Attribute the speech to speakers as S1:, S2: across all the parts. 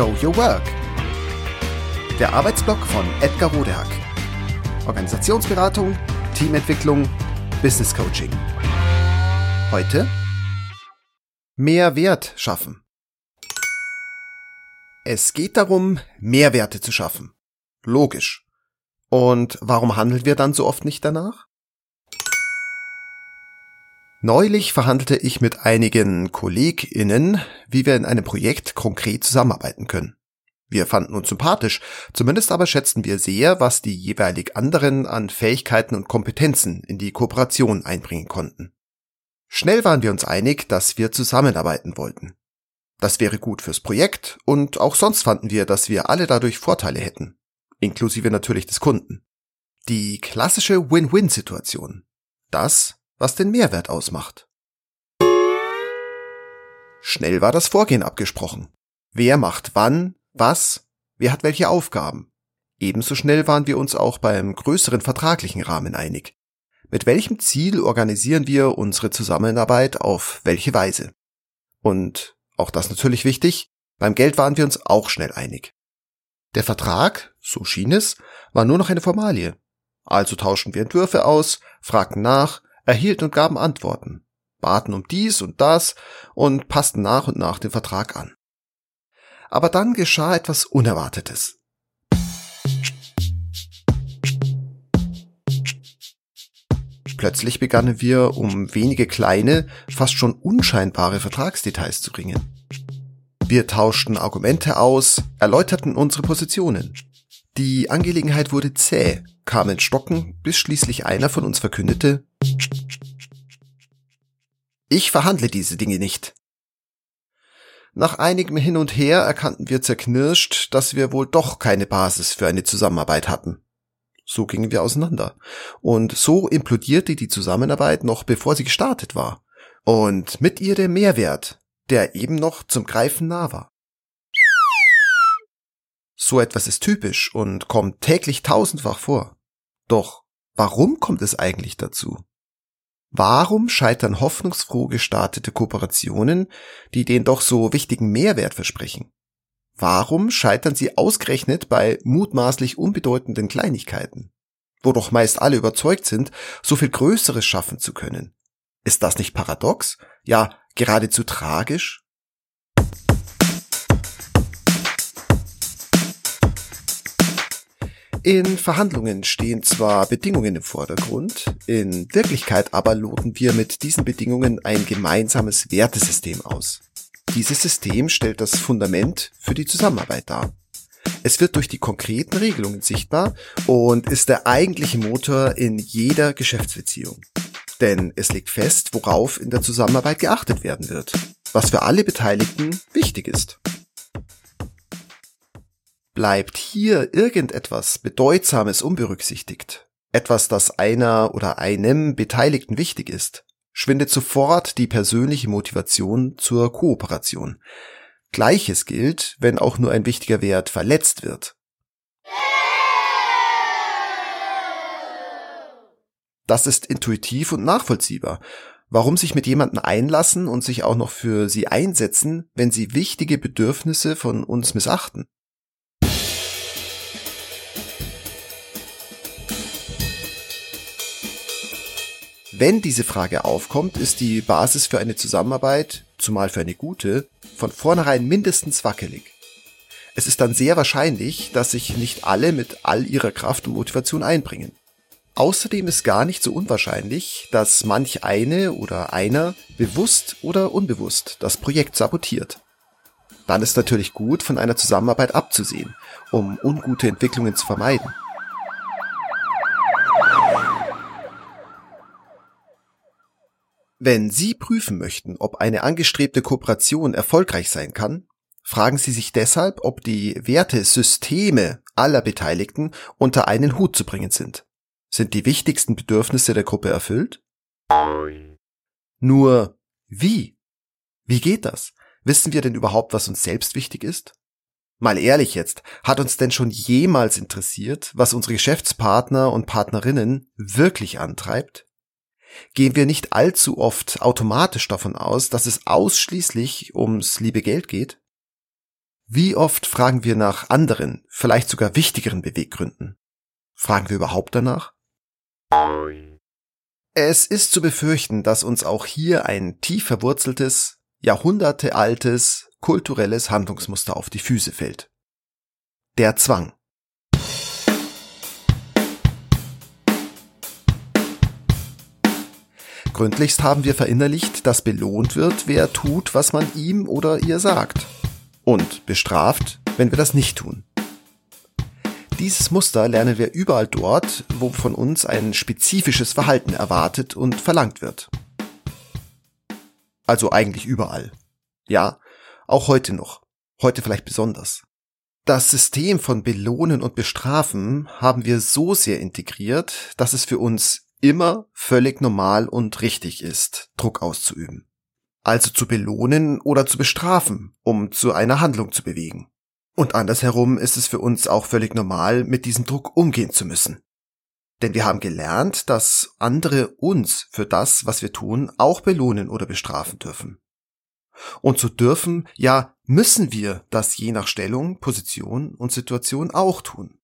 S1: Show Your Work. Der Arbeitsblock von Edgar Rodehack. Organisationsberatung, Teamentwicklung, Business Coaching. Heute mehr Wert schaffen. Es geht darum, Mehrwerte zu schaffen. Logisch. Und warum handeln wir dann so oft nicht danach? Neulich verhandelte ich mit einigen KollegInnen, wie wir in einem Projekt konkret zusammenarbeiten können. Wir fanden uns sympathisch, zumindest aber schätzten wir sehr, was die jeweilig anderen an Fähigkeiten und Kompetenzen in die Kooperation einbringen konnten. Schnell waren wir uns einig, dass wir zusammenarbeiten wollten. Das wäre gut fürs Projekt und auch sonst fanden wir, dass wir alle dadurch Vorteile hätten, inklusive natürlich des Kunden. Die klassische Win-Win-Situation. Das was den Mehrwert ausmacht. Schnell war das Vorgehen abgesprochen. Wer macht wann, was, wer hat welche Aufgaben. Ebenso schnell waren wir uns auch beim größeren vertraglichen Rahmen einig. Mit welchem Ziel organisieren wir unsere Zusammenarbeit auf welche Weise? Und, auch das natürlich wichtig, beim Geld waren wir uns auch schnell einig. Der Vertrag, so schien es, war nur noch eine Formalie. Also tauschten wir Entwürfe aus, fragten nach, erhielten und gaben Antworten, baten um dies und das und passten nach und nach den Vertrag an. Aber dann geschah etwas Unerwartetes. Plötzlich begannen wir um wenige kleine, fast schon unscheinbare Vertragsdetails zu ringen. Wir tauschten Argumente aus, erläuterten unsere Positionen. Die Angelegenheit wurde zäh, kam ins Stocken, bis schließlich einer von uns verkündete, ich verhandle diese Dinge nicht. Nach einigem Hin und Her erkannten wir zerknirscht, dass wir wohl doch keine Basis für eine Zusammenarbeit hatten. So gingen wir auseinander. Und so implodierte die Zusammenarbeit noch bevor sie gestartet war. Und mit ihr der Mehrwert, der eben noch zum Greifen nah war. So etwas ist typisch und kommt täglich tausendfach vor. Doch warum kommt es eigentlich dazu? Warum scheitern hoffnungsfroh gestartete Kooperationen, die den doch so wichtigen Mehrwert versprechen? Warum scheitern sie ausgerechnet bei mutmaßlich unbedeutenden Kleinigkeiten? Wo doch meist alle überzeugt sind, so viel Größeres schaffen zu können. Ist das nicht paradox? Ja, geradezu tragisch? In Verhandlungen stehen zwar Bedingungen im Vordergrund, in Wirklichkeit aber loten wir mit diesen Bedingungen ein gemeinsames Wertesystem aus. Dieses System stellt das Fundament für die Zusammenarbeit dar. Es wird durch die konkreten Regelungen sichtbar und ist der eigentliche Motor in jeder Geschäftsbeziehung. Denn es legt fest, worauf in der Zusammenarbeit geachtet werden wird, was für alle Beteiligten wichtig ist. Bleibt hier irgendetwas Bedeutsames unberücksichtigt, etwas, das einer oder einem Beteiligten wichtig ist, schwindet sofort die persönliche Motivation zur Kooperation. Gleiches gilt, wenn auch nur ein wichtiger Wert verletzt wird. Das ist intuitiv und nachvollziehbar. Warum sich mit jemanden einlassen und sich auch noch für sie einsetzen, wenn sie wichtige Bedürfnisse von uns missachten? Wenn diese Frage aufkommt, ist die Basis für eine Zusammenarbeit, zumal für eine gute, von vornherein mindestens wackelig. Es ist dann sehr wahrscheinlich, dass sich nicht alle mit all ihrer Kraft und Motivation einbringen. Außerdem ist gar nicht so unwahrscheinlich, dass manch eine oder einer bewusst oder unbewusst das Projekt sabotiert. Dann ist natürlich gut, von einer Zusammenarbeit abzusehen, um ungute Entwicklungen zu vermeiden. Wenn Sie prüfen möchten, ob eine angestrebte Kooperation erfolgreich sein kann, fragen Sie sich deshalb, ob die Wertesysteme aller Beteiligten unter einen Hut zu bringen sind. Sind die wichtigsten Bedürfnisse der Gruppe erfüllt? Nur wie? Wie geht das? Wissen wir denn überhaupt, was uns selbst wichtig ist? Mal ehrlich jetzt, hat uns denn schon jemals interessiert, was unsere Geschäftspartner und Partnerinnen wirklich antreibt? Gehen wir nicht allzu oft automatisch davon aus, dass es ausschließlich ums liebe Geld geht? Wie oft fragen wir nach anderen, vielleicht sogar wichtigeren Beweggründen? Fragen wir überhaupt danach? Es ist zu befürchten, dass uns auch hier ein tief verwurzeltes, jahrhundertealtes, kulturelles Handlungsmuster auf die Füße fällt. Der Zwang. Gründlichst haben wir verinnerlicht, dass belohnt wird, wer tut, was man ihm oder ihr sagt. Und bestraft, wenn wir das nicht tun. Dieses Muster lernen wir überall dort, wo von uns ein spezifisches Verhalten erwartet und verlangt wird. Also eigentlich überall. Ja, auch heute noch. Heute vielleicht besonders. Das System von Belohnen und Bestrafen haben wir so sehr integriert, dass es für uns immer völlig normal und richtig ist, Druck auszuüben. Also zu belohnen oder zu bestrafen, um zu einer Handlung zu bewegen. Und andersherum ist es für uns auch völlig normal, mit diesem Druck umgehen zu müssen. Denn wir haben gelernt, dass andere uns für das, was wir tun, auch belohnen oder bestrafen dürfen. Und so dürfen, ja müssen wir das je nach Stellung, Position und Situation auch tun.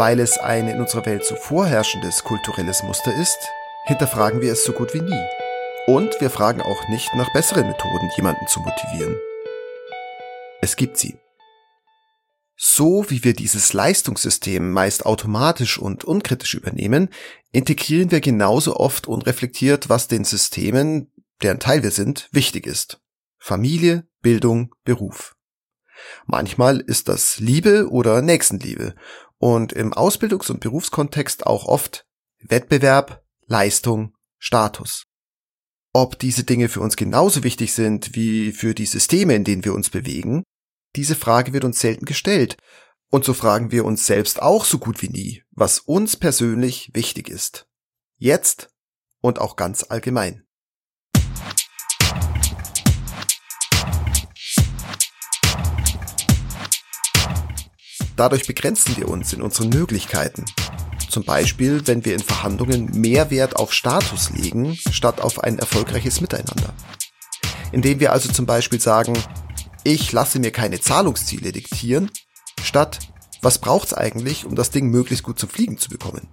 S1: Weil es ein in unserer Welt so vorherrschendes kulturelles Muster ist, hinterfragen wir es so gut wie nie. Und wir fragen auch nicht nach besseren Methoden, jemanden zu motivieren. Es gibt sie. So wie wir dieses Leistungssystem meist automatisch und unkritisch übernehmen, integrieren wir genauso oft unreflektiert, was den Systemen, deren Teil wir sind, wichtig ist. Familie, Bildung, Beruf. Manchmal ist das Liebe oder Nächstenliebe und im Ausbildungs- und Berufskontext auch oft Wettbewerb, Leistung, Status. Ob diese Dinge für uns genauso wichtig sind wie für die Systeme, in denen wir uns bewegen, diese Frage wird uns selten gestellt. Und so fragen wir uns selbst auch so gut wie nie, was uns persönlich wichtig ist. Jetzt und auch ganz allgemein. Dadurch begrenzen wir uns in unseren Möglichkeiten. Zum Beispiel, wenn wir in Verhandlungen mehr Wert auf Status legen, statt auf ein erfolgreiches Miteinander. Indem wir also zum Beispiel sagen, ich lasse mir keine Zahlungsziele diktieren, statt was braucht's eigentlich, um das Ding möglichst gut zum Fliegen zu bekommen.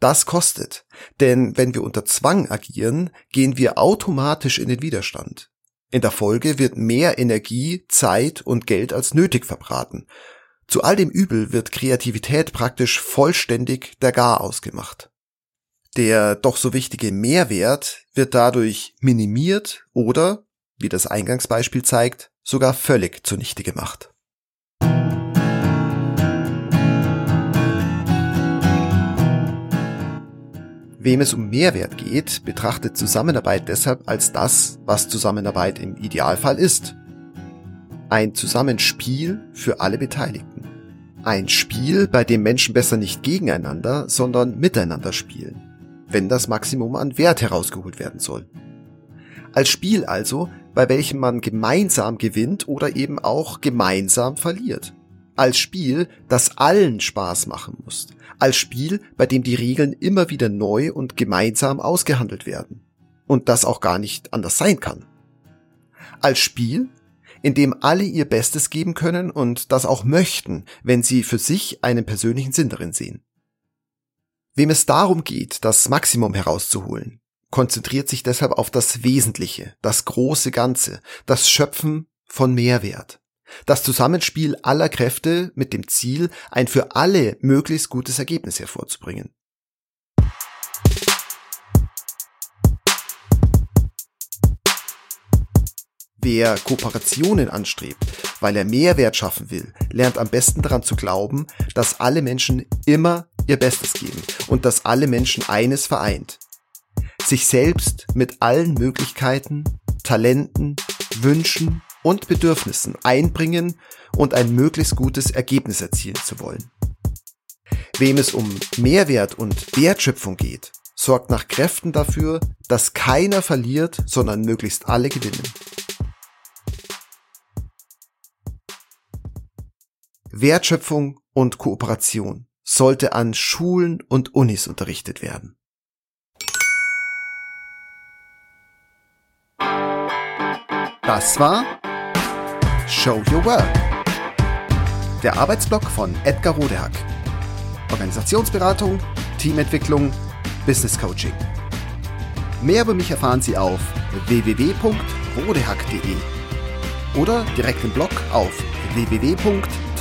S1: Das kostet, denn wenn wir unter Zwang agieren, gehen wir automatisch in den Widerstand. In der Folge wird mehr Energie, Zeit und Geld als nötig verbraten zu all dem Übel wird Kreativität praktisch vollständig der Gar ausgemacht. Der doch so wichtige Mehrwert wird dadurch minimiert oder, wie das Eingangsbeispiel zeigt, sogar völlig zunichte gemacht. Wem es um Mehrwert geht, betrachtet Zusammenarbeit deshalb als das, was Zusammenarbeit im Idealfall ist. Ein Zusammenspiel für alle Beteiligten. Ein Spiel, bei dem Menschen besser nicht gegeneinander, sondern miteinander spielen, wenn das Maximum an Wert herausgeholt werden soll. Als Spiel also, bei welchem man gemeinsam gewinnt oder eben auch gemeinsam verliert. Als Spiel, das allen Spaß machen muss. Als Spiel, bei dem die Regeln immer wieder neu und gemeinsam ausgehandelt werden. Und das auch gar nicht anders sein kann. Als Spiel, in dem alle ihr Bestes geben können und das auch möchten, wenn sie für sich einen persönlichen Sinn darin sehen. Wem es darum geht, das Maximum herauszuholen, konzentriert sich deshalb auf das Wesentliche, das große Ganze, das Schöpfen von Mehrwert. Das Zusammenspiel aller Kräfte mit dem Ziel, ein für alle möglichst gutes Ergebnis hervorzubringen. Wer Kooperationen anstrebt, weil er Mehrwert schaffen will, lernt am besten daran zu glauben, dass alle Menschen immer ihr Bestes geben und dass alle Menschen eines vereint. Sich selbst mit allen Möglichkeiten, Talenten, Wünschen und Bedürfnissen einbringen und ein möglichst gutes Ergebnis erzielen zu wollen. Wem es um Mehrwert und Wertschöpfung geht, sorgt nach Kräften dafür, dass keiner verliert, sondern möglichst alle gewinnen. Wertschöpfung und Kooperation sollte an Schulen und Unis unterrichtet werden. Das war Show Your Work. Der Arbeitsblock von Edgar Rodehack. Organisationsberatung, Teamentwicklung, Business Coaching. Mehr über mich erfahren Sie auf www.rodehack.de oder direkt im Blog auf